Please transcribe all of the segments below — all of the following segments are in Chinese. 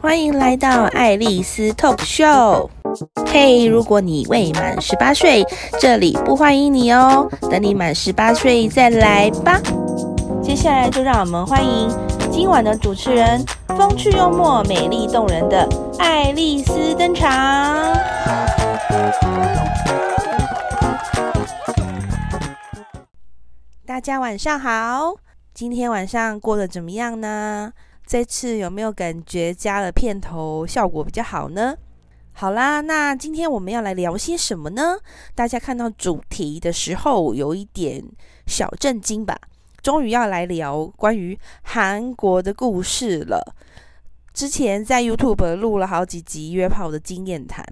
欢迎来到爱丽丝 Talk Show。嘿，如果你未满十八岁，这里不欢迎你哦。等你满十八岁再来吧。接下来就让我们欢迎今晚的主持人，风趣幽默、美丽动人的爱丽丝登场。大家晚上好，今天晚上过得怎么样呢？这次有没有感觉加了片头效果比较好呢？好啦，那今天我们要来聊些什么呢？大家看到主题的时候有一点小震惊吧？终于要来聊关于韩国的故事了。之前在 YouTube 录了好几集约炮的经验谈，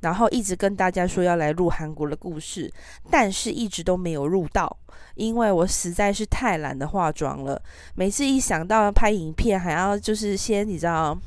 然后一直跟大家说要来录韩国的故事，但是一直都没有录到，因为我实在是太懒得化妆了。每次一想到拍影片，还要就是先你知道，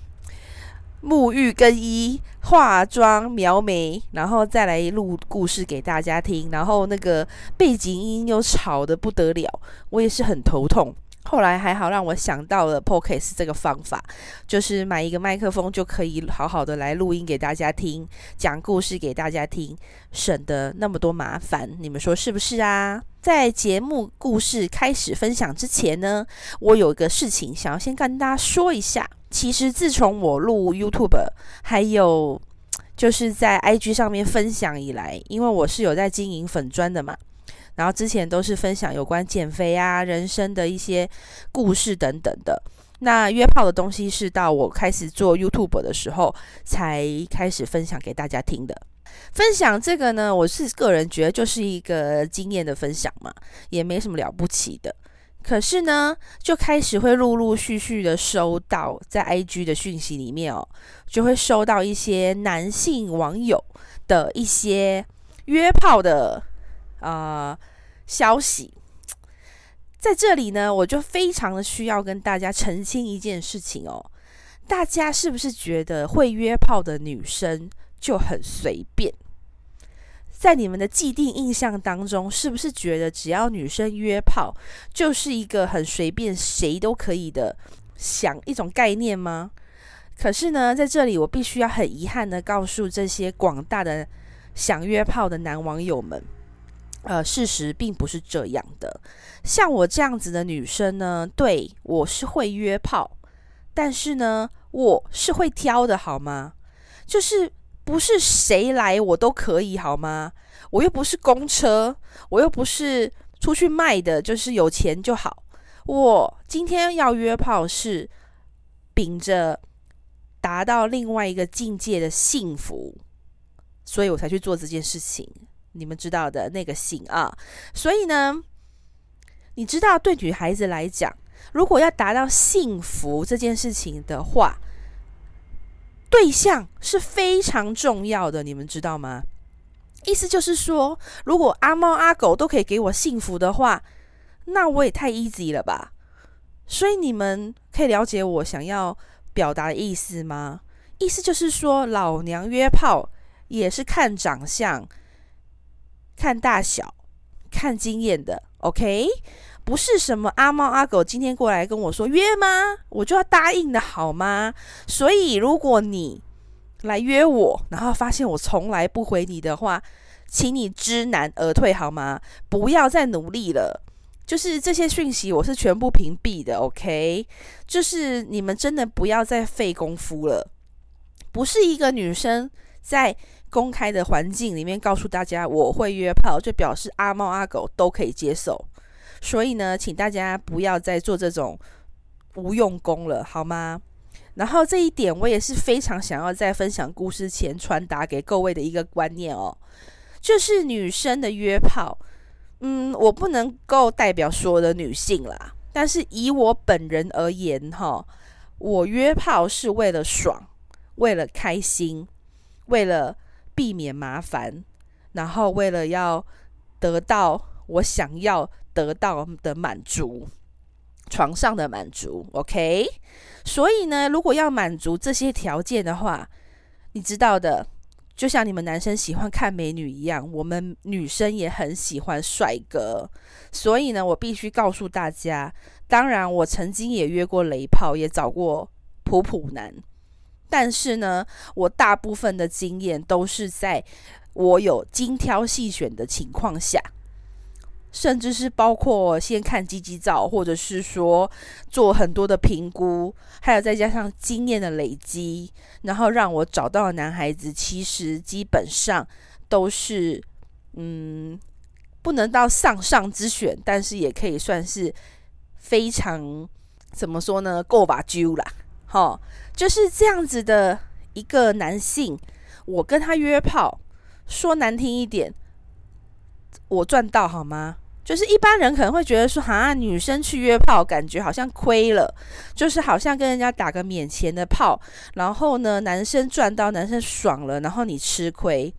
沐浴更衣、化妆描眉，然后再来录故事给大家听，然后那个背景音又吵得不得了，我也是很头痛。后来还好，让我想到了 Podcast 这个方法，就是买一个麦克风就可以好好的来录音给大家听，讲故事给大家听，省得那么多麻烦。你们说是不是啊？在节目故事开始分享之前呢，我有一个事情想要先跟大家说一下。其实自从我录 YouTube，还有就是在 IG 上面分享以来，因为我是有在经营粉专的嘛。然后之前都是分享有关减肥啊、人生的一些故事等等的。那约炮的东西是到我开始做 YouTube 的时候才开始分享给大家听的。分享这个呢，我是个人觉得就是一个经验的分享嘛，也没什么了不起的。可是呢，就开始会陆陆续续的收到在 IG 的讯息里面哦，就会收到一些男性网友的一些约炮的。啊、消息在这里呢，我就非常的需要跟大家澄清一件事情哦。大家是不是觉得会约炮的女生就很随便？在你们的既定印象当中，是不是觉得只要女生约炮就是一个很随便、谁都可以的想一种概念吗？可是呢，在这里我必须要很遗憾的告诉这些广大的想约炮的男网友们。呃，事实并不是这样的。像我这样子的女生呢，对，我是会约炮，但是呢，我是会挑的，好吗？就是不是谁来我都可以，好吗？我又不是公车，我又不是出去卖的，就是有钱就好。我今天要约炮是秉着达到另外一个境界的幸福，所以我才去做这件事情。你们知道的那个性啊，所以呢，你知道对女孩子来讲，如果要达到幸福这件事情的话，对象是非常重要的，你们知道吗？意思就是说，如果阿猫阿狗都可以给我幸福的话，那我也太 easy 了吧？所以你们可以了解我想要表达的意思吗？意思就是说，老娘约炮也是看长相。看大小，看经验的，OK，不是什么阿猫阿狗今天过来跟我说约吗？我就要答应的好吗？所以如果你来约我，然后发现我从来不回你的话，请你知难而退好吗？不要再努力了，就是这些讯息我是全部屏蔽的，OK，就是你们真的不要再费功夫了，不是一个女生在。公开的环境里面告诉大家我会约炮，就表示阿猫阿狗都可以接受。所以呢，请大家不要再做这种无用功了，好吗？然后这一点我也是非常想要在分享故事前传达给各位的一个观念哦，就是女生的约炮，嗯，我不能够代表所有的女性啦，但是以我本人而言哈，我约炮是为了爽，为了开心，为了。避免麻烦，然后为了要得到我想要得到的满足，床上的满足，OK。所以呢，如果要满足这些条件的话，你知道的，就像你们男生喜欢看美女一样，我们女生也很喜欢帅哥。所以呢，我必须告诉大家，当然我曾经也约过雷炮，也找过普普男。但是呢，我大部分的经验都是在我有精挑细选的情况下，甚至是包括先看鸡鸡照，或者是说做很多的评估，还有再加上经验的累积，然后让我找到的男孩子，其实基本上都是，嗯，不能到上上之选，但是也可以算是非常怎么说呢，够把揪啦。好，就是这样子的一个男性，我跟他约炮，说难听一点，我赚到好吗？就是一般人可能会觉得说，哈，女生去约炮，感觉好像亏了，就是好像跟人家打个免钱的炮，然后呢，男生赚到，男生爽了，然后你吃亏。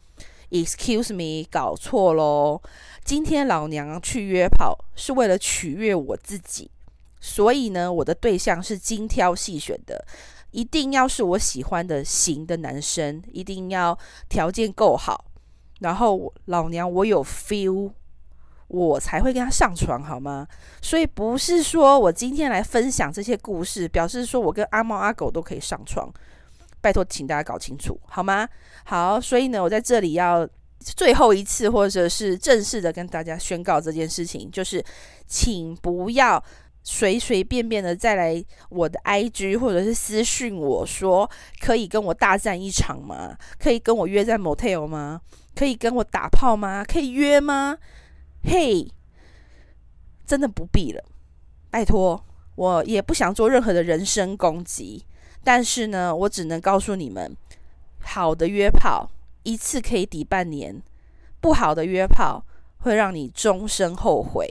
Excuse me，搞错喽！今天老娘去约炮是为了取悦我自己。所以呢，我的对象是精挑细选的，一定要是我喜欢的型的男生，一定要条件够好，然后老娘我有 feel，我才会跟他上床，好吗？所以不是说我今天来分享这些故事，表示说我跟阿猫阿狗都可以上床，拜托，请大家搞清楚，好吗？好，所以呢，我在这里要最后一次，或者是正式的跟大家宣告这件事情，就是请不要。随随便便的再来我的 IG 或者是私讯我说，可以跟我大战一场吗？可以跟我约在 motel 吗？可以跟我打炮吗？可以约吗？嘿，真的不必了，拜托，我也不想做任何的人身攻击，但是呢，我只能告诉你们，好的约炮一次可以抵半年，不好的约炮会让你终身后悔。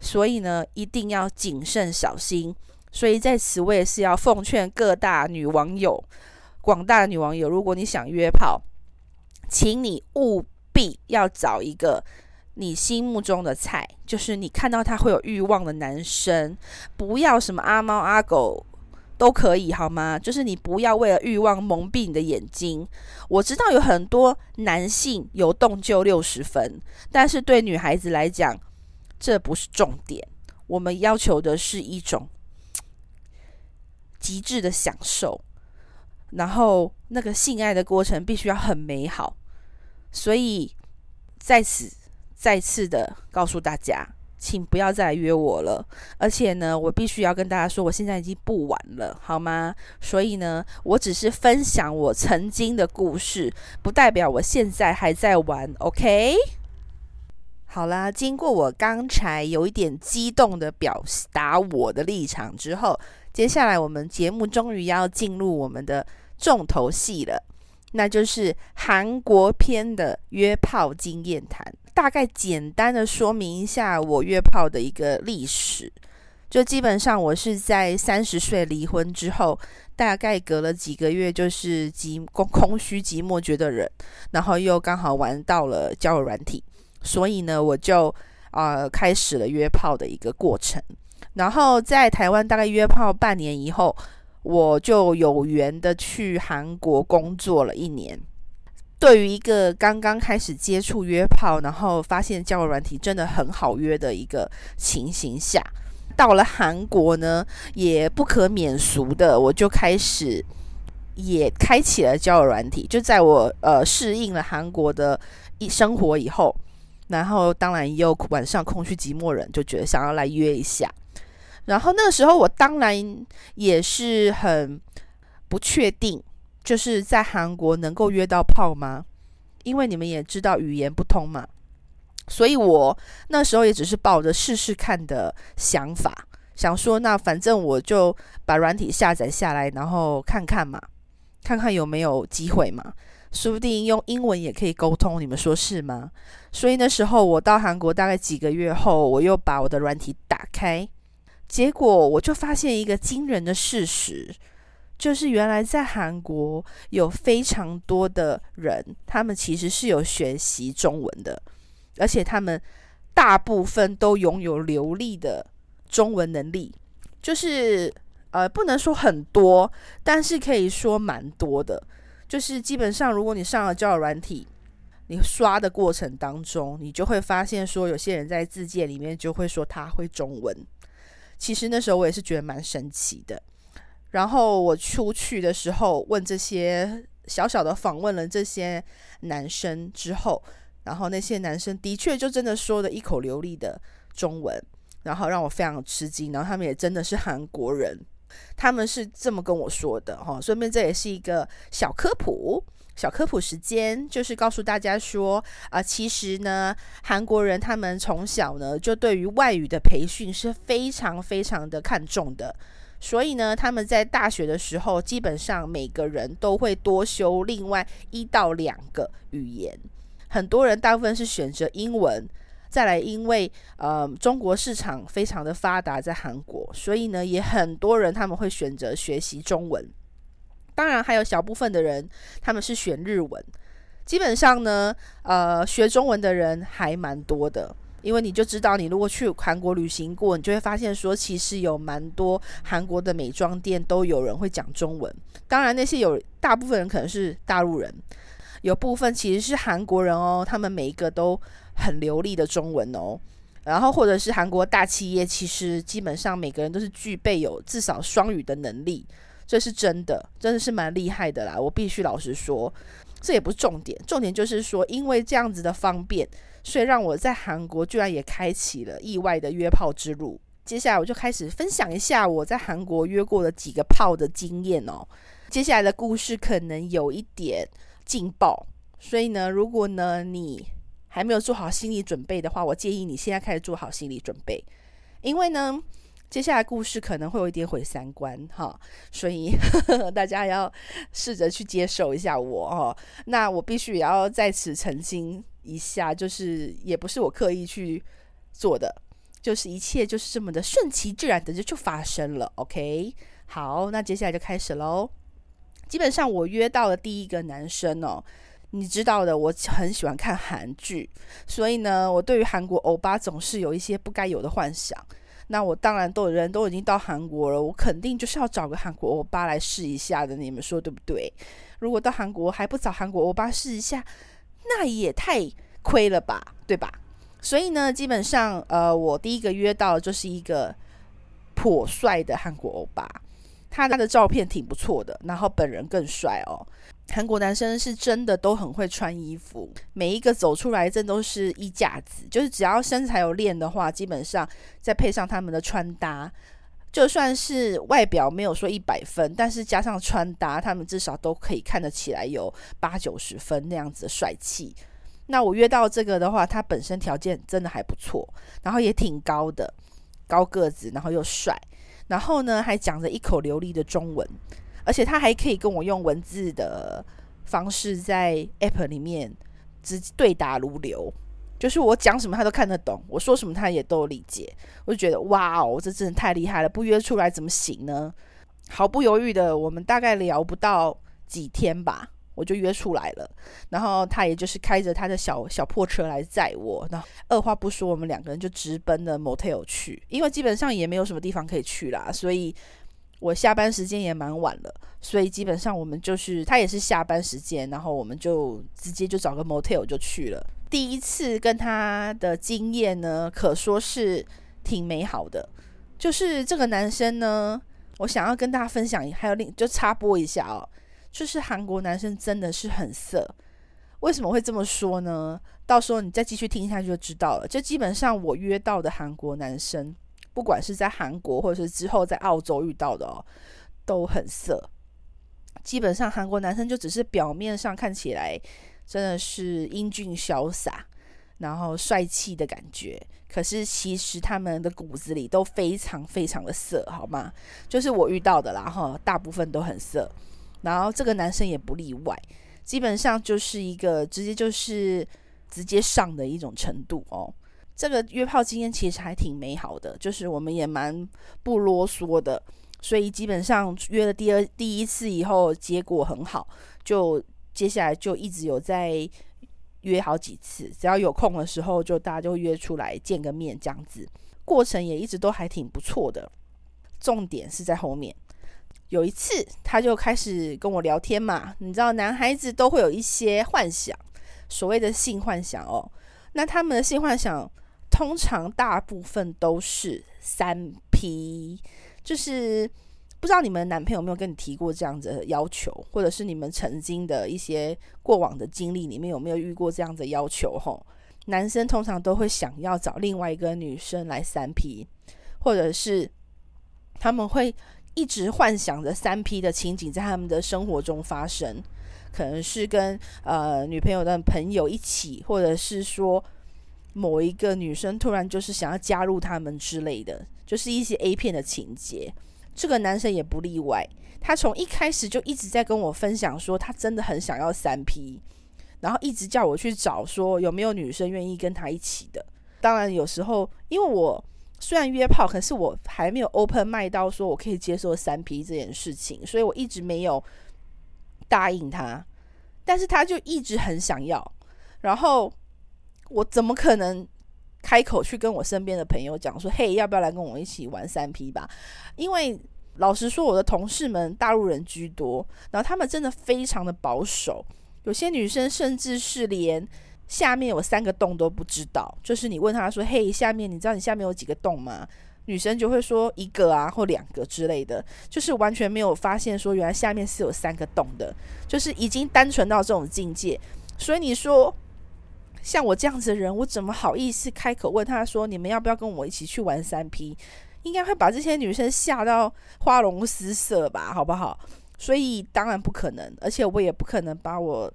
所以呢，一定要谨慎小心。所以在此，我也是要奉劝各大女网友、广大女网友，如果你想约炮，请你务必要找一个你心目中的菜，就是你看到他会有欲望的男生，不要什么阿猫阿狗都可以，好吗？就是你不要为了欲望蒙蔽你的眼睛。我知道有很多男性有动就六十分，但是对女孩子来讲，这不是重点，我们要求的是一种极致的享受，然后那个性爱的过程必须要很美好，所以在此再次的告诉大家，请不要再约我了。而且呢，我必须要跟大家说，我现在已经不玩了，好吗？所以呢，我只是分享我曾经的故事，不代表我现在还在玩，OK？好啦，经过我刚才有一点激动的表达我的立场之后，接下来我们节目终于要进入我们的重头戏了，那就是韩国篇的约炮经验谈。大概简单的说明一下我约炮的一个历史，就基本上我是在三十岁离婚之后，大概隔了几个月，就是寂空空虚寂寞觉得人，然后又刚好玩到了交友软体。所以呢，我就呃开始了约炮的一个过程。然后在台湾大概约炮半年以后，我就有缘的去韩国工作了一年。对于一个刚刚开始接触约炮，然后发现交友软体真的很好约的一个情形下，到了韩国呢，也不可免俗的，我就开始也开启了交友软体。就在我呃适应了韩国的一生活以后。然后当然也有晚上空虚寂寞人，就觉得想要来约一下。然后那个时候我当然也是很不确定，就是在韩国能够约到炮吗？因为你们也知道语言不通嘛，所以我那时候也只是抱着试试看的想法，想说那反正我就把软体下载下来，然后看看嘛，看看有没有机会嘛。说不定用英文也可以沟通，你们说是吗？所以那时候我到韩国大概几个月后，我又把我的软体打开，结果我就发现一个惊人的事实，就是原来在韩国有非常多的人，他们其实是有学习中文的，而且他们大部分都拥有流利的中文能力，就是呃不能说很多，但是可以说蛮多的。就是基本上，如果你上了交友软体，你刷的过程当中，你就会发现说，有些人在自介里面就会说他会中文。其实那时候我也是觉得蛮神奇的。然后我出去的时候问这些小小的访问了这些男生之后，然后那些男生的确就真的说了一口流利的中文，然后让我非常吃惊。然后他们也真的是韩国人，他们是这么跟我说的哈。顺便这也是一个小科普。小科普时间就是告诉大家说，啊、其实呢，韩国人他们从小呢就对于外语的培训是非常非常的看重的，所以呢，他们在大学的时候，基本上每个人都会多修另外一到两个语言。很多人大部分是选择英文，再来因为呃中国市场非常的发达在韩国，所以呢，也很多人他们会选择学习中文。当然，还有小部分的人，他们是选日文。基本上呢，呃，学中文的人还蛮多的，因为你就知道，你如果去韩国旅行过，你就会发现说，其实有蛮多韩国的美妆店都有人会讲中文。当然，那些有大部分人可能是大陆人，有部分其实是韩国人哦，他们每一个都很流利的中文哦。然后或者是韩国大企业，其实基本上每个人都是具备有至少双语的能力。这是真的，真的是蛮厉害的啦！我必须老实说，这也不是重点，重点就是说，因为这样子的方便，所以让我在韩国居然也开启了意外的约炮之路。接下来我就开始分享一下我在韩国约过的几个炮的经验哦。接下来的故事可能有一点劲爆，所以呢，如果呢你还没有做好心理准备的话，我建议你现在开始做好心理准备，因为呢。接下来故事可能会有一点毁三观哈，所以呵 呵大家要试着去接受一下我哦。那我必须也要在此澄清一下，就是也不是我刻意去做的，就是一切就是这么的顺其自然的就就发生了。OK，好，那接下来就开始喽。基本上我约到了第一个男生哦，你知道的，我很喜欢看韩剧，所以呢，我对于韩国欧巴总是有一些不该有的幻想。那我当然都人都已经到韩国了，我肯定就是要找个韩国欧巴来试一下的，你们说对不对？如果到韩国还不找韩国欧巴试一下，那也太亏了吧，对吧？所以呢，基本上呃，我第一个约到就是一个颇帅的韩国欧巴。他他的照片挺不错的，然后本人更帅哦。韩国男生是真的都很会穿衣服，每一个走出来真都是衣架子，就是只要身材有练的话，基本上再配上他们的穿搭，就算是外表没有说一百分，但是加上穿搭，他们至少都可以看得起来有八九十分那样子的帅气。那我约到这个的话，他本身条件真的还不错，然后也挺高的，高个子，然后又帅。然后呢，还讲着一口流利的中文，而且他还可以跟我用文字的方式在 App 里面直对答如流，就是我讲什么他都看得懂，我说什么他也都理解。我就觉得哇哦，这真的太厉害了！不约出来怎么行呢？毫不犹豫的，我们大概聊不到几天吧。我就约出来了，然后他也就是开着他的小小破车来载我，然后二话不说，我们两个人就直奔了 motel 去，因为基本上也没有什么地方可以去啦，所以我下班时间也蛮晚了，所以基本上我们就是他也是下班时间，然后我们就直接就找个 motel 就去了。第一次跟他的经验呢，可说是挺美好的，就是这个男生呢，我想要跟大家分享，还有另就插播一下哦。就是韩国男生真的是很色，为什么会这么说呢？到时候你再继续听下去就知道了。就基本上我约到的韩国男生，不管是在韩国或者是之后在澳洲遇到的哦，都很色。基本上韩国男生就只是表面上看起来真的是英俊潇洒，然后帅气的感觉，可是其实他们的骨子里都非常非常的色，好吗？就是我遇到的啦，哈，大部分都很色。然后这个男生也不例外，基本上就是一个直接就是直接上的一种程度哦。这个约炮经验其实还挺美好的，就是我们也蛮不啰嗦的，所以基本上约了第二第一次以后，结果很好，就接下来就一直有在约好几次，只要有空的时候，就大家就约出来见个面这样子，过程也一直都还挺不错的。重点是在后面。有一次，他就开始跟我聊天嘛。你知道，男孩子都会有一些幻想，所谓的性幻想哦。那他们的性幻想，通常大部分都是三 P，就是不知道你们男朋友有没有跟你提过这样子的要求，或者是你们曾经的一些过往的经历里面有没有遇过这样子的要求？吼，男生通常都会想要找另外一个女生来三 P，或者是他们会一直幻想着三 P 的情景在他们的生活中发生，可能是跟呃女朋友的朋友一起，或者是说某一个女生突然就是想要加入他们之类的，就是一些 A 片的情节。这个男生也不例外，他从一开始就一直在跟我分享说，他真的很想要三 P，然后一直叫我去找说有没有女生愿意跟他一起的。当然有时候，因为我虽然约炮，可是我还没有 open 麦到说我可以接受三 P 这件事情，所以我一直没有答应他。但是他就一直很想要，然后我怎么可能？开口去跟我身边的朋友讲说：“嘿，要不要来跟我一起玩三 P 吧？”因为老实说，我的同事们大陆人居多，然后他们真的非常的保守，有些女生甚至是连下面有三个洞都不知道。就是你问她说：“嘿，下面你知道你下面有几个洞吗？”女生就会说一个啊，或两个之类的，就是完全没有发现说原来下面是有三个洞的，就是已经单纯到这种境界。所以你说。像我这样子的人，我怎么好意思开口问他说：“你们要不要跟我一起去玩三 P？” 应该会把这些女生吓到花容失色吧，好不好？所以当然不可能，而且我也不可能把我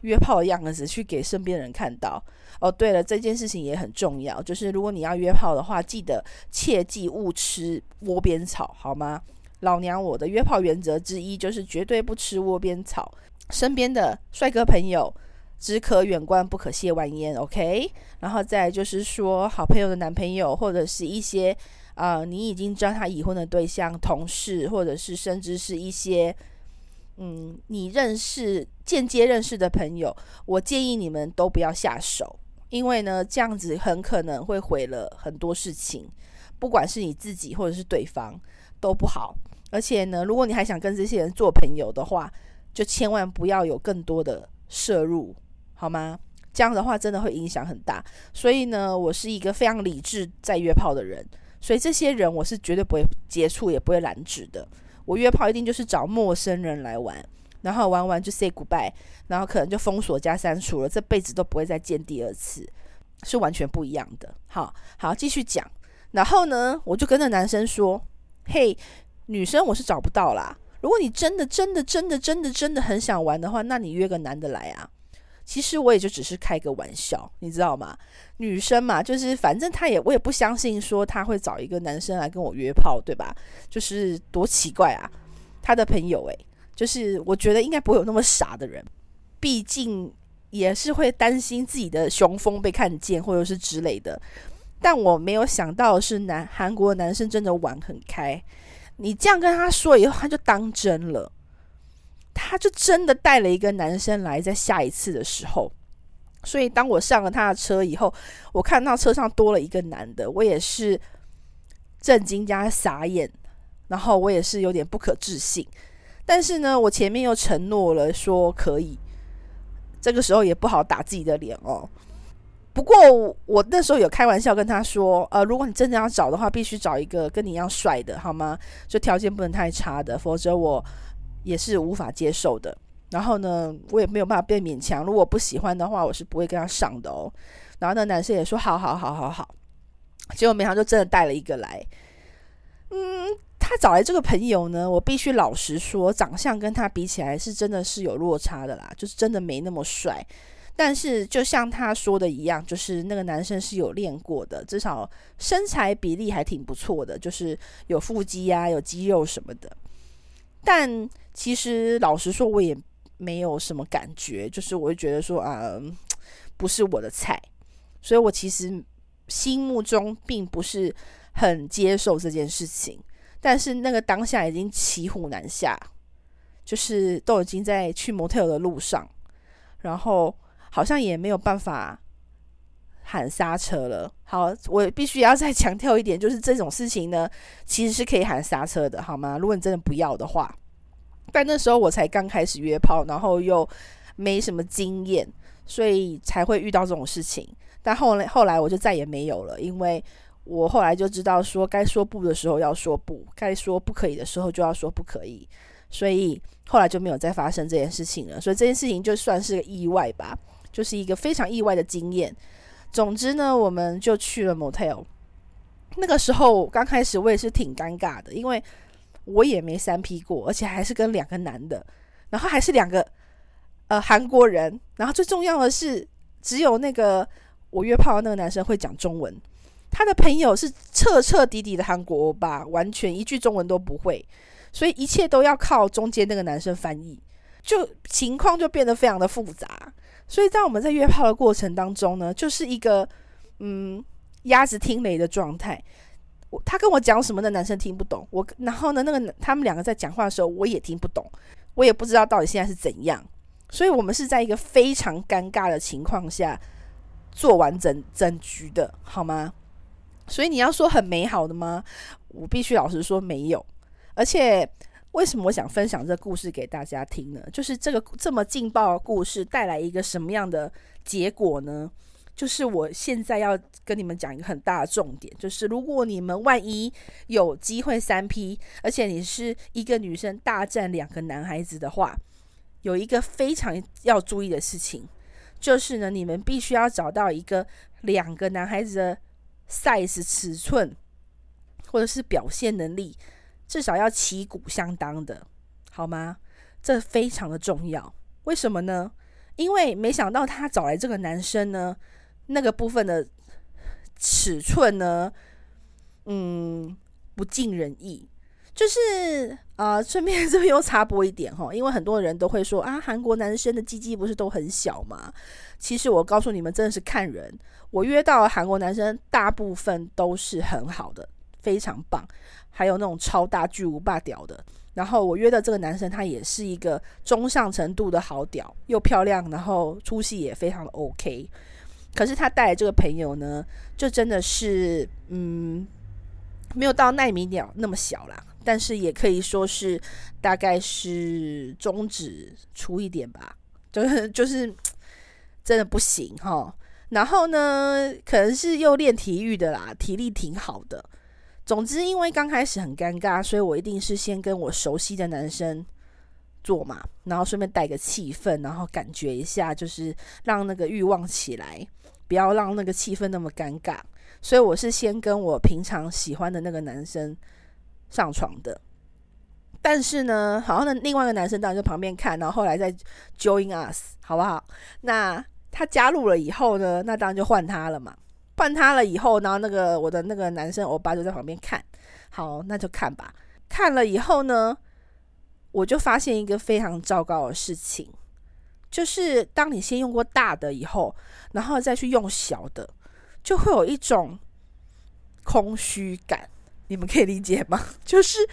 约炮的样子去给身边人看到。哦，对了，这件事情也很重要，就是如果你要约炮的话，记得切记勿吃窝边草，好吗？老娘我的约炮原则之一就是绝对不吃窝边草。身边的帅哥朋友。只可远观，不可亵玩焉。OK，然后再就是说，好朋友的男朋友，或者是一些啊、你已经知道他已婚的对象、同事，或者是甚至是一些嗯，你认识、间接认识的朋友，我建议你们都不要下手，因为呢，这样子很可能会毁了很多事情，不管是你自己或者是对方都不好。而且呢，如果你还想跟这些人做朋友的话，就千万不要有更多的摄入。好吗？这样的话真的会影响很大。所以呢，我是一个非常理智在约炮的人，所以这些人我是绝对不会接触，也不会拦止的。我约炮一定就是找陌生人来玩，然后玩完就 say goodbye，然后可能就封锁加删除了，这辈子都不会再见第二次，是完全不一样的。好，好，继续讲。然后呢，我就跟那男生说：“嘿，女生我是找不到啦。如果你真的、真的、真的、真的、真的很想玩的话，那你约个男的来啊。”其实我也就只是开个玩笑，你知道吗？女生嘛，就是反正她也，我也不相信说她会找一个男生来跟我约炮，对吧？就是多奇怪啊！他的朋友诶，就是我觉得应该不会有那么傻的人，毕竟也是会担心自己的雄风被看见，或者是之类的。但我没有想到是男韩国男生真的玩很开，你这样跟他说以后，他就当真了。他就真的带了一个男生来，在下一次的时候，所以当我上了他的车以后，我看到车上多了一个男的，我也是震惊加傻眼，然后我也是有点不可置信。但是呢，我前面又承诺了说可以，这个时候也不好打自己的脸哦。不过我那时候有开玩笑跟他说，呃，如果你真的要找的话，必须找一个跟你一样帅的，好吗？就条件不能太差的，否则我。也是无法接受的，然后呢，我也没有办法被勉强。如果不喜欢的话，我是不会跟他上的哦。然后那男生也说好好好好好，结果没想到就真的带了一个来。嗯，他找来这个朋友呢，我必须老实说，长相跟他比起来是真的是有落差的啦，就是真的没那么帅。但是就像他说的一样，就是那个男生是有练过的，至少身材比例还挺不错的，就是有腹肌呀、有肌肉什么的。但其实老实说，我也没有什么感觉，就是我会觉得说啊、不是我的菜，所以我其实心目中并不是很接受这件事情。但是那个当下已经骑虎难下，就是都已经在去 motel 的路上，然后好像也没有办法喊刹车了。好，我必须要再 强调一点，就是这种事情呢，其实是可以喊刹车的，好吗？如果你真的不要的话。但那时候我才刚开始约炮，然后又没什么经验，所以才会遇到这种事情。但后来后来我就再也没有了，因为我后来就知道说，该说不的时候要说不，该说不可以的时候就要说不可以。所以后来就没有再发生这件事情了。所以这件事情就算是个意外吧，就是一个非常意外的经验。总之呢，我们就去了 motel。那个时候刚开始我也是挺尴尬的，因为我也没三 P 过，而且还是跟两个男的，然后还是两个呃韩国人，然后最重要的是，只有那个我约炮的那个男生会讲中文，他的朋友是彻彻底底的韩国欧巴，完全一句中文都不会，所以一切都要靠中间那个男生翻译，就情况就变得非常的复杂。所以在我们在约炮的过程当中呢，就是一个嗯。鸭子听雷的状态，我他跟我讲什么的男生听不懂，我然后呢，那个他们两个在讲话的时候，我也听不懂，我也不知道到底现在是怎样，所以我们是在一个非常尴尬的情况下做完整整局的，好吗？所以你要说很美好的吗？我必须老实说没有，而且为什么我想分享这个故事给大家听呢？就是这个这么劲爆的故事带来一个什么样的结果呢？就是我现在要跟你们讲一个很大的重点，就是如果你们万一有机会三 P，而且你是一个女生大战两个男孩子的话，有一个非常要注意的事情，就是呢，你们必须要找到一个两个男孩子的 size 尺寸，或者是表现能力，至少要旗鼓相当的，好吗？这非常的重要。为什么呢？因为没想到他找来这个男生呢。那个部分的尺寸呢，嗯，不尽人意。就是啊，顺便这边又插播一点哈，因为很多人都会说啊，韩国男生的鸡鸡不是都很小吗？其实我告诉你们，真的是看人。我约到韩国男生大部分都是很好的，非常棒，还有那种超大巨无霸屌的。然后我约的这个男生，他也是一个中上程度的好屌，又漂亮，然后出戏也非常的 OK。可是他带来这个朋友呢，就真的是，嗯，没有到奈米鸟那么小啦，但是也可以说是大概是中指粗一点吧，就是就是真的不行哈。然后呢，可能是又练体育的啦，体力挺好的。总之，因为刚开始很尴尬，所以我一定是先跟我熟悉的男生。做嘛，然后顺便带个气氛，然后感觉一下，就是让那个欲望起来，不要让那个气氛那么尴尬。所以我是先跟我平常喜欢的那个男生上床的。但是呢，好像那另外一个男生当然在旁边看，然后后来再 join us，好不好？那他加入了以后呢，那当然就换他了嘛。换他了以后，然后那个我的那个男生欧巴就在旁边看，好，那就看吧。看了以后呢，我就发现一个非常糟糕的事情，就是当你先用过大的以后，然后再去用小的，就会有一种空虚感。你们可以理解吗？就是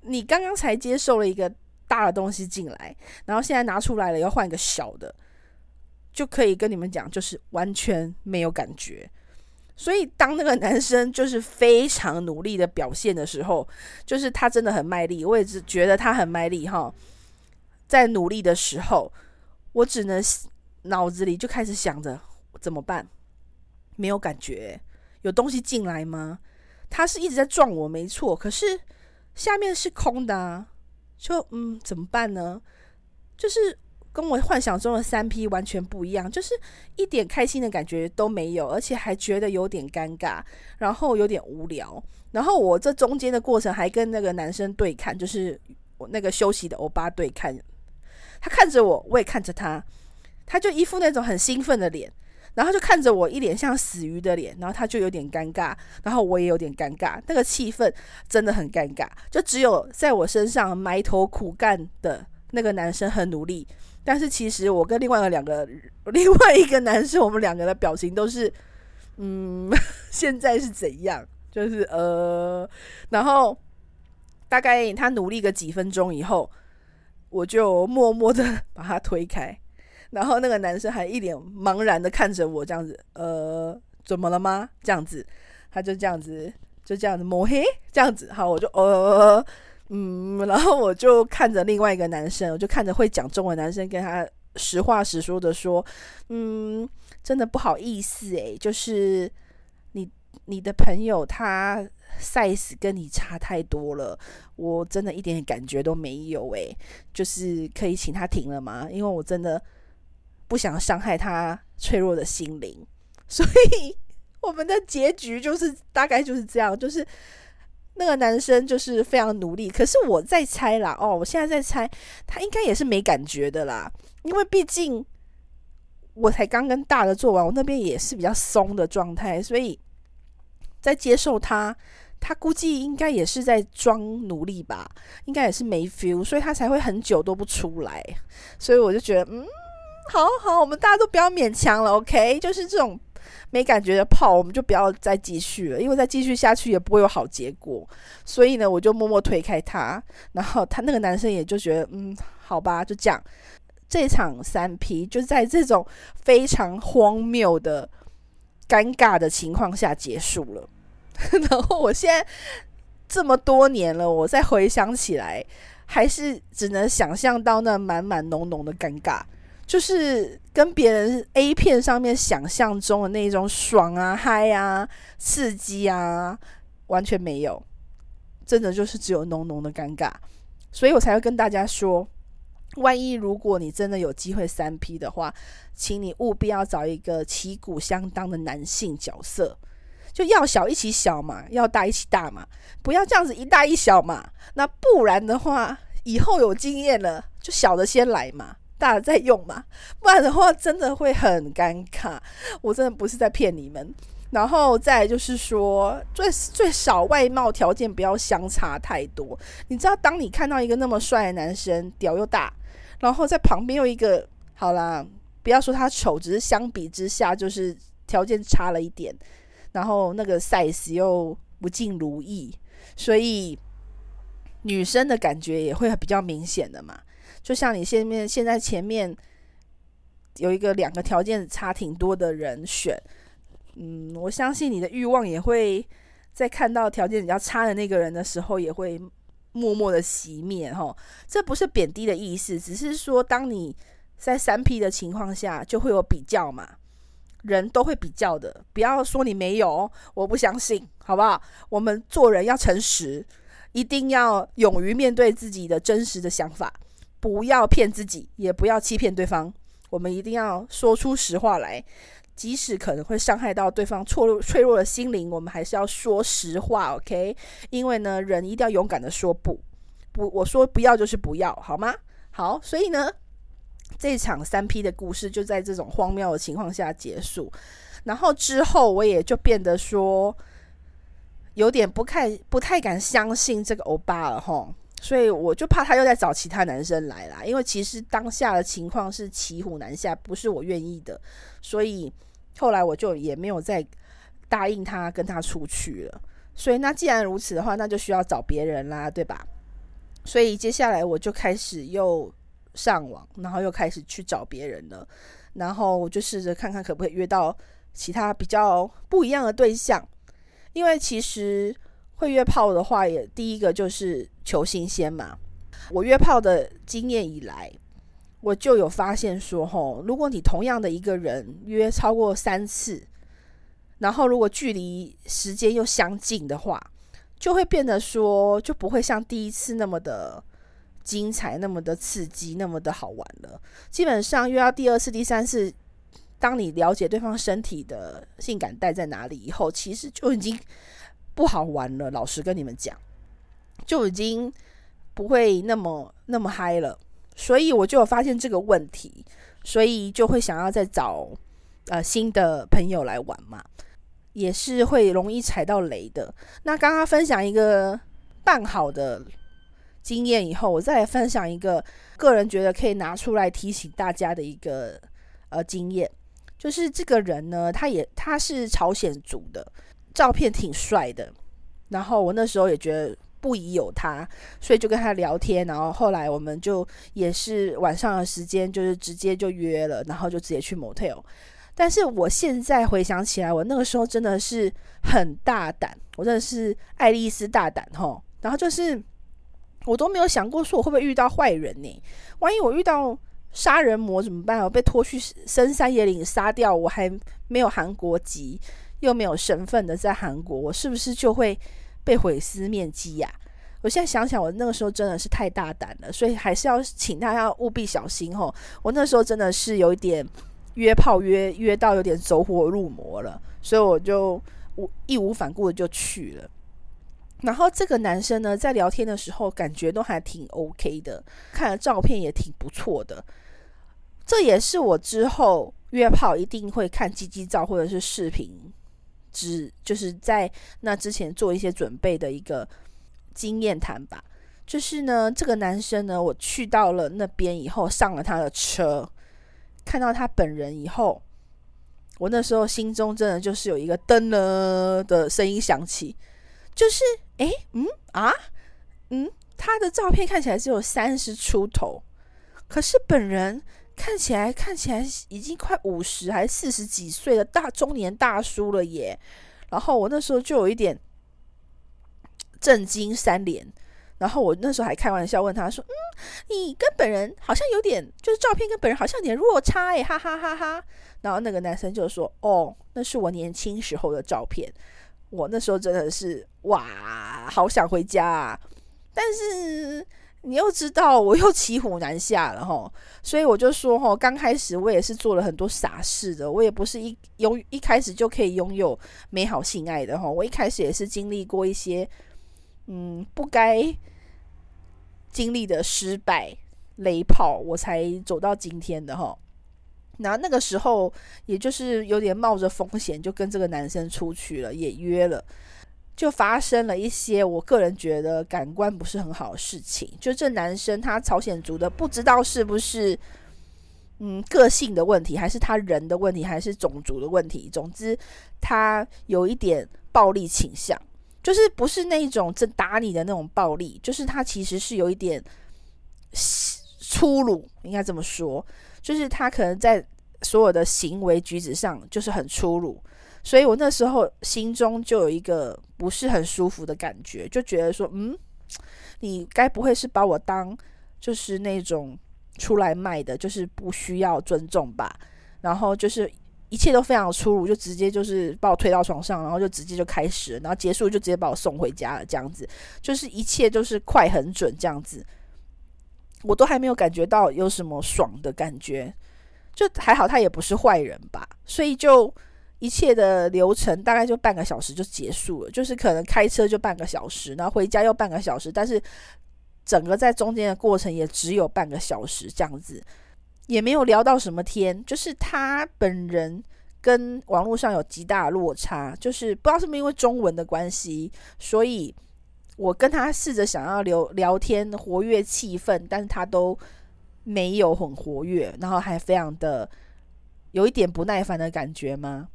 你刚刚才接受了一个大的东西进来，然后现在拿出来了，要换一个小的，就可以跟你们讲，就是完全没有感觉。所以，当那个男生就是非常努力的表现的时候，就是他真的很卖力。我也只觉得他很卖力哈，在努力的时候，我只能脑子里就开始想着怎么办？没有感觉，有东西进来吗？他是一直在撞我，没错，可是下面是空的啊，就嗯，怎么办呢？就是。跟我幻想中的三 P 完全不一样，就是一点开心的感觉都没有，而且还觉得有点尴尬，然后有点无聊。然后我这中间的过程还跟那个男生对看，就是我那个休息的欧巴对看，他看着我，我也看着他，他就一副那种很兴奋的脸，然后就看着我一脸像死鱼的脸，然后他就有点尴尬，然后我也有点尴尬，那个气氛真的很尴尬，就只有在我身上埋头苦干的那个男生很努力。但是其实我跟另外的两个 另外一个男生，我们两个的表情都是，嗯，现在是怎样？就是呃，然后大概他努力个几分钟以后，我就默默的 把他推开，然后那个男生还一脸茫然的看着我，这样子，呃，怎么了吗？这样子，他就这样子，就这样子摸黑，这样子，好，我就呃。嗯，然后我就看着另外一个男生，我就看着会讲中文男生，跟他实话实说的说，嗯，真的不好意思诶，就是你你的朋友他 size 跟你差太多了，我真的一点感觉都没有诶，就是可以请他停了吗？因为我真的不想伤害他脆弱的心灵，所以 我们的结局就是大概就是这样，就是那个男生就是非常努力，可是我在猜啦，哦，我现在在猜，他应该也是没感觉的啦，因为毕竟我才刚跟大的做完，我那边也是比较松的状态，所以。在接受他，他估计应该也是在装努力吧，应该也是没 feel，所以他才会很久都不出来。所以我就觉得，嗯，好好，我们大家都不要勉强了，OK？就是这种没感觉的炮，我们就不要再继续了，因为再继续下去也不会有好结果。所以呢，我就默默推开他，然后他那个男生也就觉得，嗯，好吧，就这样。这场三 P 就在这种非常荒谬的、尴尬的情况下结束了。然后我现在这么多年了，我再回想起来，还是只能想象到那满满浓浓的尴尬，就是跟别人 A 片上面想象中的那种爽啊、嗨啊、刺激啊，完全没有，真的就是只有浓浓的尴尬，所以我才会跟大家说，万一如果你真的有机会三 P 的话，请你务必要找一个旗鼓相当的男性角色。就要小一起小嘛，要大一起大嘛，不要这样子一大一小嘛。那不然的话，以后有经验了，就小的先来嘛，大的再用嘛。不然的话，真的会很尴尬。我真的不是在骗你们。然后再就是说，最最少外貌条件不要相差太多。你知道，当你看到一个那么帅的男生，屌又大，然后在旁边有一个，好啦，不要说他丑，只是相比之下，就是条件差了一点。然后那个 size 又不尽如意，所以女生的感觉也会比较明显的嘛。就像你现面现在前面有一个两个条件差挺多的人选，嗯，我相信你的欲望也会在看到条件比较差的那个人的时候，也会默默的熄灭哈。这不是贬低的意思，只是说当你在三 P 的情况下，就会有比较嘛。人都会比较的，不要说你没有，我不相信，好不好？我们做人要诚实，一定要勇于面对自己的真实的想法，不要骗自己，也不要欺骗对方。我们一定要说出实话来，即使可能会伤害到对方脆弱脆弱的心灵，我们还是要说实话，OK？因为呢，人一定要勇敢的说不，不，我说不要就是不要，好吗？好，所以呢。这场三 P 的故事就在这种荒谬的情况下结束，然后之后我也就变得说有点不太不太敢相信这个欧巴了吼，所以我就怕他又在找其他男生来啦，因为其实当下的情况是骑虎难下，不是我愿意的，所以后来我就也没有再答应他跟他出去了。所以那既然如此的话，那就需要找别人啦，对吧？所以接下来我就开始又。上网，然后又开始去找别人了，然后我就试着看看可不可以约到其他比较不一样的对象，因为其实会约炮的话，也第一个就是求新鲜嘛。我约炮的经验以来，我就有发现说，吼，如果你同样的一个人约超过三次，然后如果距离时间又相近的话，就会变得说，就不会像第一次那么的。精彩，那么的刺激，那么的好玩了。基本上约到第二次、第三次，当你了解对方身体的性感带在哪里以后，其实就已经不好玩了。老实跟你们讲，就已经不会那么那么嗨了。所以我就有发现这个问题，所以就会想要再找呃新的朋友来玩嘛，也是会容易踩到雷的。那刚刚分享一个办好的。经验以后，我再来分享一个个人觉得可以拿出来提醒大家的一个呃经验，就是这个人呢，他也他是朝鲜族的，照片挺帅的，然后我那时候也觉得不疑有他，所以就跟他聊天，然后后来我们就也是晚上的时间，就是直接就约了，然后就直接去 motel。但是我现在回想起来，我那个时候真的是很大胆，我真的是爱丽丝大胆吼，然后就是。我都没有想过说我会不会遇到坏人呢？万一我遇到杀人魔怎么办？我被拖去深山野岭杀掉，我还没有韩国籍，又没有身份的在韩国，我是不是就会被毁尸灭迹呀？我现在想想，我那个时候真的是太大胆了，所以还是要请大家务必小心吼。我那时候真的是有一点约炮约约到有点走火入魔了，所以我就我义无反顾的就去了。然后这个男生呢，在聊天的时候感觉都还挺 OK 的，看了照片也挺不错的。这也是我之后约炮一定会看鸡鸡照或者是视频，只就是在那之前做一些准备的一个经验谈吧。就是呢，这个男生呢，我去到了那边以后，上了他的车，看到他本人以后，我那时候心中真的就是有一个噔了的声音响起，就是。诶，嗯啊，嗯，他的照片看起来只有三十出头，可是本人看起来看起来已经快五十还四十几岁的大中年大叔了耶。然后我那时候就有一点震惊三连，然后我那时候还开玩笑问他说：“嗯，你跟本人好像有点，就是照片跟本人好像有点落差诶，哈哈哈哈。”然后那个男生就说：“哦，那是我年轻时候的照片。”我那时候真的是哇，好想回家啊！但是你又知道，我又骑虎难下了哈，所以我就说哈，刚开始我也是做了很多傻事的，我也不是一拥一开始就可以拥有美好性爱的哈，我一开始也是经历过一些嗯不该经历的失败雷炮，我才走到今天的哈。然后那个时候，也就是有点冒着风险，就跟这个男生出去了，也约了，就发生了一些我个人觉得感官不是很好的事情。就这男生他朝鲜族的，不知道是不是嗯个性的问题，还是他人的问题，还是种族的问题。总之，他有一点暴力倾向，就是不是那种真打你的那种暴力，就是他其实是有一点粗鲁，应该这么说。就是他可能在所有的行为举止上就是很粗鲁，所以我那时候心中就有一个不是很舒服的感觉，就觉得说，嗯，你该不会是把我当就是那种出来卖的，就是不需要尊重吧？然后就是一切都非常粗鲁，就直接就是把我推到床上，然后就直接就开始，然后结束就直接把我送回家了，这样子，就是一切都是快很准这样子。我都还没有感觉到有什么爽的感觉，就还好他也不是坏人吧，所以就一切的流程大概就半个小时就结束了，就是可能开车就半个小时，然后回家又半个小时，但是整个在中间的过程也只有半个小时这样子，也没有聊到什么天，就是他本人跟网络上有极大的落差，就是不知道是不是因为中文的关系，所以。我跟他试着想要聊聊天，活跃气氛，但是他都没有很活跃，然后还非常的有一点不耐烦的感觉吗？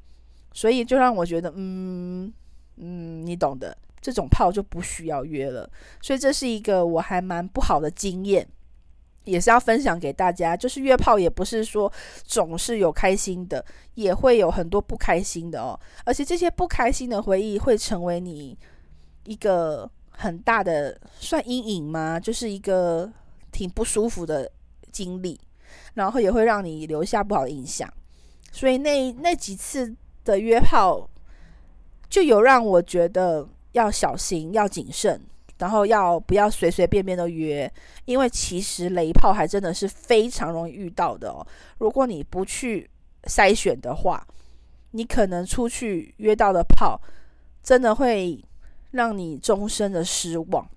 所以就让我觉得，嗯嗯，你懂的，这种炮就不需要约了。所以这是一个我还蛮不好的经验，也是要分享给大家。就是约炮也不是说总是有开心的，也会有很多不开心的哦。而且这些不开心的回忆会成为你一个。很大的算阴影吗？就是一个挺不舒服的经历，然后也会让你留下不好的印象。所以那那几次的约炮，就有让我觉得要小心、要谨慎，然后要不要随随便便的约，因为其实雷炮还真的是非常容易遇到的哦。如果你不去筛选的话，你可能出去约到的炮，真的会。让你终身的失望，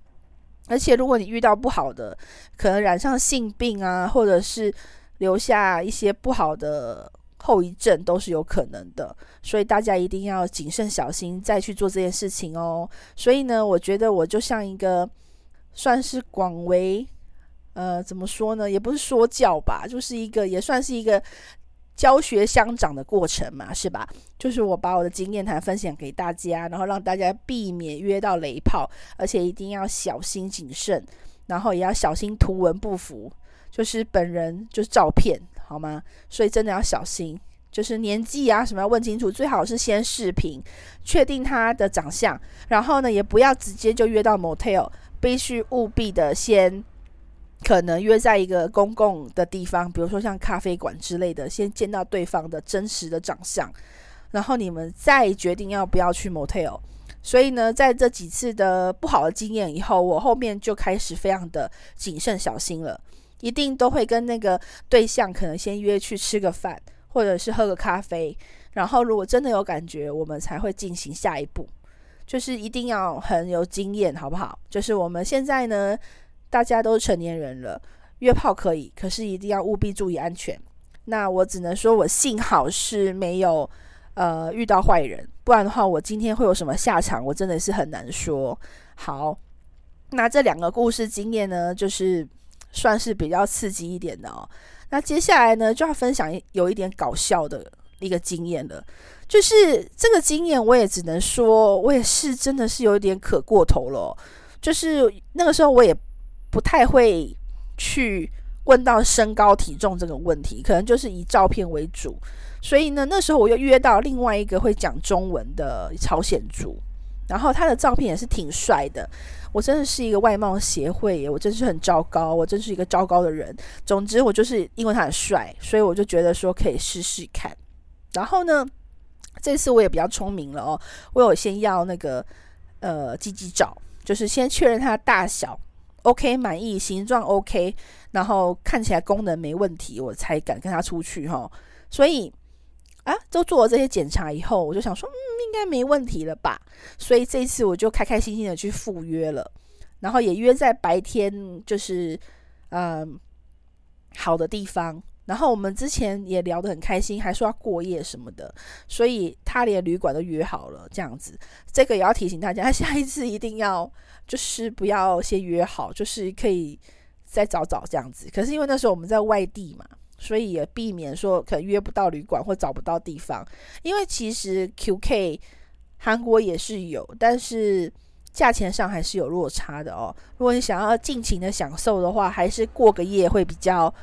而且如果你遇到不好的，可能染上性病啊，或者是留下一些不好的后遗症，都是有可能的。所以大家一定要谨慎小心，再去做这件事情哦。所以呢，我觉得我就像一个算是广为，呃，怎么说呢？也不是说教吧，就是一个也算是一个。教学相长的过程嘛，是吧？就是我把我的经验谈分享给大家，然后让大家避免约到雷炮，而且一定要小心谨慎，然后也要小心图文不符，就是本人就是照片，好吗？所以真的要小心，就是年纪啊什么要问清楚，最好是先视频，确定他的长相，然后呢也不要直接就约到 motel，必须务必的先。可能约在一个公共的地方，比如说像咖啡馆之类的，先见到对方的真实的长相，然后你们再决定要不要去 motel。所以呢，在这几次的不好的经验以后，我后面就开始非常的谨慎小心了，一定都会跟那个对象可能先约去吃个饭，或者是喝个咖啡，然后如果真的有感觉，我们才会进行下一步，就是一定要很有经验，好不好？就是我们现在呢，大家都成年人了，约炮可以，可是一定要务必注意安全。那我只能说我幸好是没有。呃，遇到坏人，不然的话，我今天会有什么下场，我真的是很难说。好，那这两个故事经验呢，就是算是比较刺激一点的哦。那接下来呢，就要分享有一点搞笑的一个经验了，就是这个经验，我也只能说，我也是真的是有点可过头了。就是那个时候，我也不太会去问到身高体重这个问题，可能就是以照片为主。所以呢，那时候我又约到另外一个会讲中文的朝鲜族，然后他的照片也是挺帅的。我真的是一个外貌协会耶，我真是很糟糕，我真是一个糟糕的人。总之，我就是因为他很帅，所以我就觉得说可以试试看。然后呢，这次我也比较聪明了哦，我有先要那个呃鸡鸡照，就是先确认它的大小 OK 满意，形状 OK，然后看起来功能没问题，我才敢跟他出去哈、所以。啊，都做了这些检查以后，我就想说，嗯，应该没问题了吧？所以这一次我就开开心心的去赴约了，然后也约在白天，就是嗯好的地方。然后我们之前也聊得很开心，还说要过夜什么的，所以他连旅馆都约好了，这样子。这个也要提醒大家，下一次一定要就是不要先约好，就是可以再找找这样子。可是因为那时候我们在外地嘛。所以也避免说可能约不到旅馆或找不到地方，因为其实 QK 韩国也是有，但是价钱上还是有落差的哦。如果你想要尽情的享受的话，还是过个夜会比较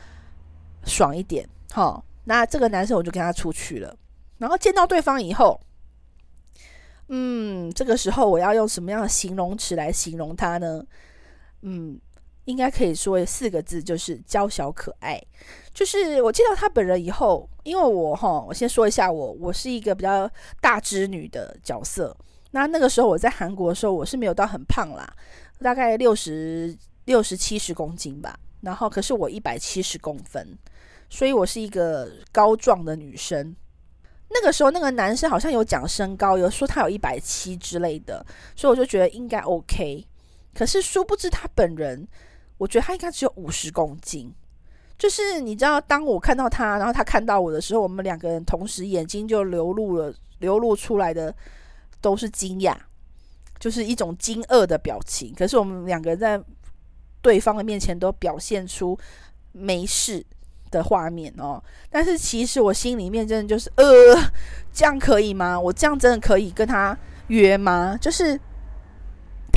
爽一点。好，那这个男生我就跟他出去了，然后见到对方以后，嗯，这个时候我要用什么样的形容词来形容他呢？嗯。应该可以说四个字，就是娇小可爱。就是我见到他本人以后，因为我哈，我先说一下我，我是一个比较大只女的角色。那那个时候我在韩国的时候，我是没有到很胖啦，大概六十六十七十公斤吧。然后可是我一百七十公分，所以我是一个高壮的女生。那个时候那个男生好像有讲身高，有说他有一百七之类的，所以我就觉得应该 OK。可是殊不知他本人。我觉得他应该只有五十公斤，就是你知道，当我看到他，然后他看到我的时候，我们两个人同时眼睛就流露了，流露出来的都是惊讶，就是一种惊愕的表情。可是我们两个人在对方的面前都表现出没事的画面哦。但是其实我心里面真的就是，呃，这样可以吗？我这样真的可以跟他约吗？就是。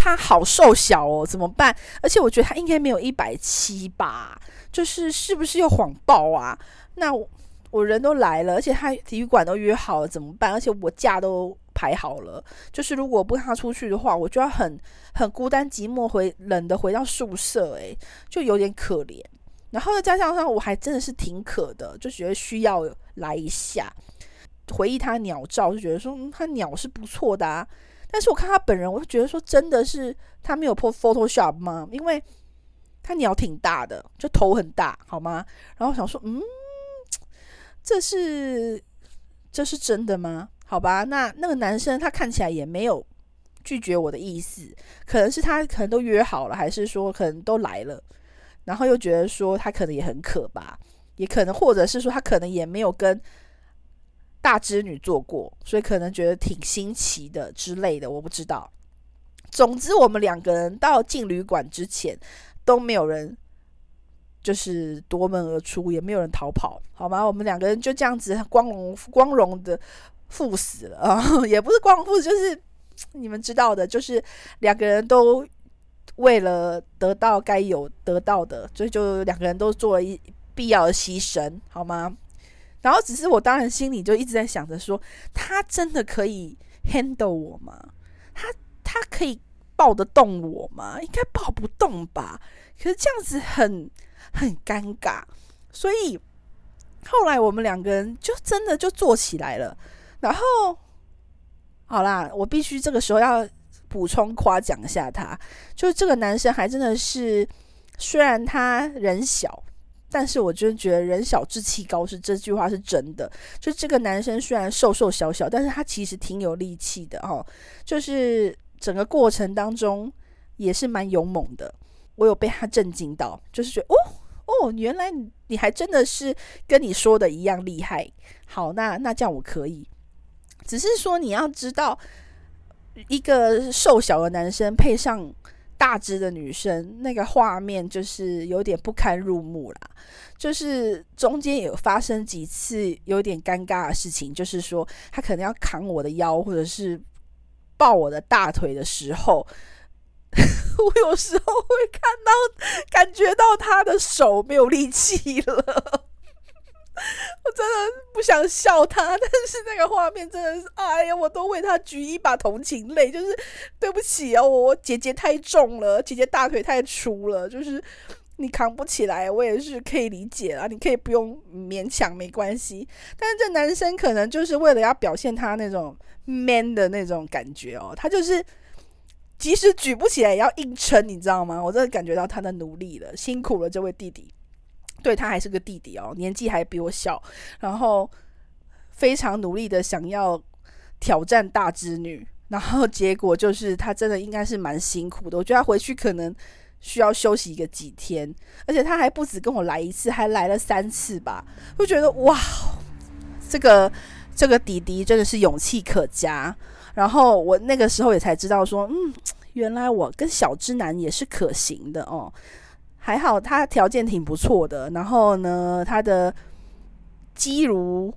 他好瘦小哦，怎么办？而且我觉得他应该没有一百七吧，就是是不是又谎报啊？那我，我人都来了，而且他体育馆都约好了，怎么办？而且我假都排好了，就是如果不跟他出去的话，我就要很很孤单寂寞回冷的回到宿舍，诶，就有点可怜。然后再加上上我还真的是挺渴的，就觉得需要来一下，回忆他鸟照，就觉得说，他鸟是不错的啊。但是我看他本人，我就觉得说，真的是他没有破 Photoshop 吗？因为他鸟挺大的，就头很大，好吗？然后想说，嗯，这是这是真的吗？好吧，那那个男生他看起来也没有拒绝我的意思，可能是他可能都约好了，还是说可能都来了，然后又觉得说他可能也很渴吧，也可能或者是说他可能也没有跟。大织女做过，所以可能觉得挺新奇的之类的，我不知道。总之，我们两个人到进旅馆之前都没有人就是夺门而出，也没有人逃跑，好吗？我们两个人就这样子光荣光荣的赴死了啊，也不是光荣赴死，就是你们知道的，就是两个人都为了得到该有得到的，所以就两个人都做了一必要的牺牲，好吗？然后只是我当然心里就一直在想着说，他真的可以 handle 我吗？他他可以抱得动我吗？应该抱不动吧。可是这样子很很尴尬，所以后来我们两个人就真的就做起来了。然后，好啦，我必须这个时候要补充夸奖一下他，就是这个男生还真的是，虽然他人小，但是我真觉得人小志气高是这句话是真的。就这个男生虽然瘦瘦小小，但是他其实挺有力气的哦，就是整个过程当中也是蛮勇猛的。我有被他震惊到，就是觉得哦哦，原来你还真的是跟你说的一样厉害。好，那那这样我可以。只是说，你要知道，一个瘦小的男生配上大只的女生，那个画面就是有点不堪入目啦。就是中间有发生几次有点尴尬的事情，就是说他可能要扛我的腰，或者是抱我的大腿的时候，我有时候会看到、感觉到他的手没有力气了。我真的不想笑他，但是那个画面真的是，哎呀，我都为他举一把同情泪。就是对不起哦，我姐姐太重了，姐姐大腿太粗了，就是你扛不起来，我也是可以理解啊。你可以不用勉强，没关系。但是这男生可能就是为了要表现他那种 man 的那种感觉哦，他就是即使举不起来也要硬撑，你知道吗？我真的感觉到他的努力了，辛苦了这位弟弟。对，他还是个弟弟哦，年纪还比我小，然后非常努力的想要挑战大织女，然后结果就是他真的应该是蛮辛苦的。我觉得他回去可能需要休息一个几天，而且他还不止跟我来一次，还来了三次吧。就觉得哇，这个这个弟弟真的是勇气可嘉。然后我那个时候也才知道说，嗯，原来我跟小之男也是可行的哦。还好，他条件挺不错的。然后呢，他的肌如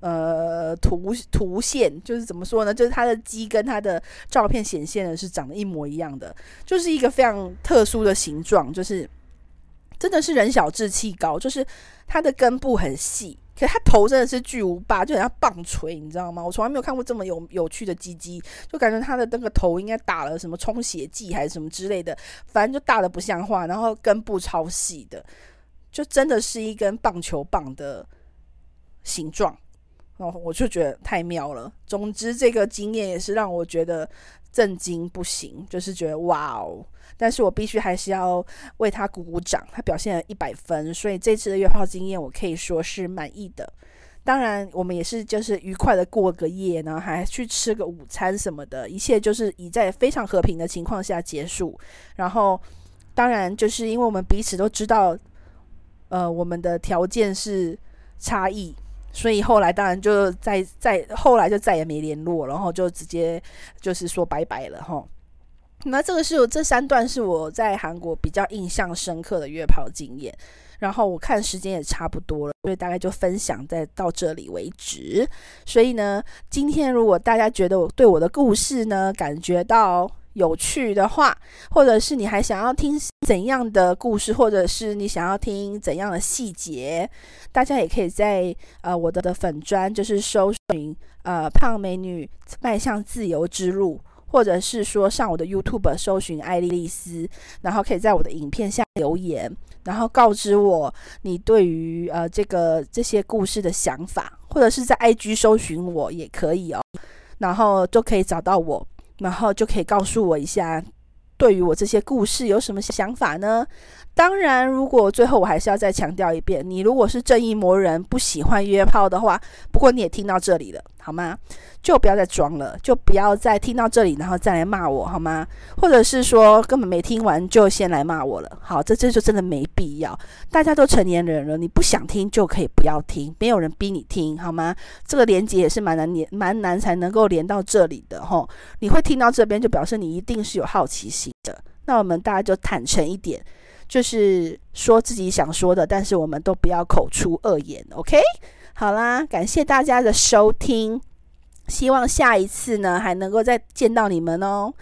呃图图线，就是怎么说呢？就是他的肌跟他的照片显现的是长得一模一样的，就是一个非常特殊的形状，就是真的是人小志气高，就是他的根部很细。可他头真的是巨无霸，就很像棒槌，你知道吗？我从来没有看过这么有有趣的鸡鸡，就感觉他的那个头应该打了什么充血剂还是什么之类的，反正就大的不像话，然后根部超细的，就真的是一根棒球棒的形状。然后我就觉得太妙了。总之，这个经验也是让我觉得震惊不行，就是觉得哇哦！但是我必须还是要为他鼓鼓掌，他表现了一百分，所以这次的约炮经验我可以说是满意的。当然，我们也是就是愉快的过个夜，然后还去吃个午餐什么的，一切就是以在非常和平的情况下结束。然后，当然就是因为我们彼此都知道，呃，我们的条件是差异。所以后来当然就再再后来就再也没联络，然后就直接就是说拜拜了哈。那这个是我这三段是我在韩国比较印象深刻的约炮经验。然后我看时间也差不多了，所以大概就分享在到这里为止。所以呢，今天如果大家觉得我对我的故事呢感觉到有趣的话，或者是你还想要听怎样的故事，或者是你想要听怎样的细节，大家也可以在呃我的的粉专，就是搜寻呃胖美女迈向自由之路，或者是说上我的 YouTube 搜寻爱丽丝，然后可以在我的影片下留言，然后告知我你对于呃这个这些故事的想法，或者是在 IG 搜寻我也可以哦，然后就可以找到我。然后就可以告诉我一下，对于我这些故事有什么想法呢？当然，如果最后我还是要再强调一遍，你如果是正义魔人，不喜欢约炮的话，不过你也听到这里了，好吗？就不要再装了，就不要再听到这里，然后再来骂我，好吗？或者是说根本没听完就先来骂我了。好，这这就真的没必要。大家都成年人了，你不想听就可以不要听，没有人逼你听，好吗？这个连接也是蛮难连，蛮难才能够连到这里的吼。你会听到这边，就表示你一定是有好奇心的。那我们大家就坦诚一点，就是说自己想说的，但是我们都不要口出恶言，OK？好啦，感谢大家的收听。希望下一次呢，还能够再见到你们哦。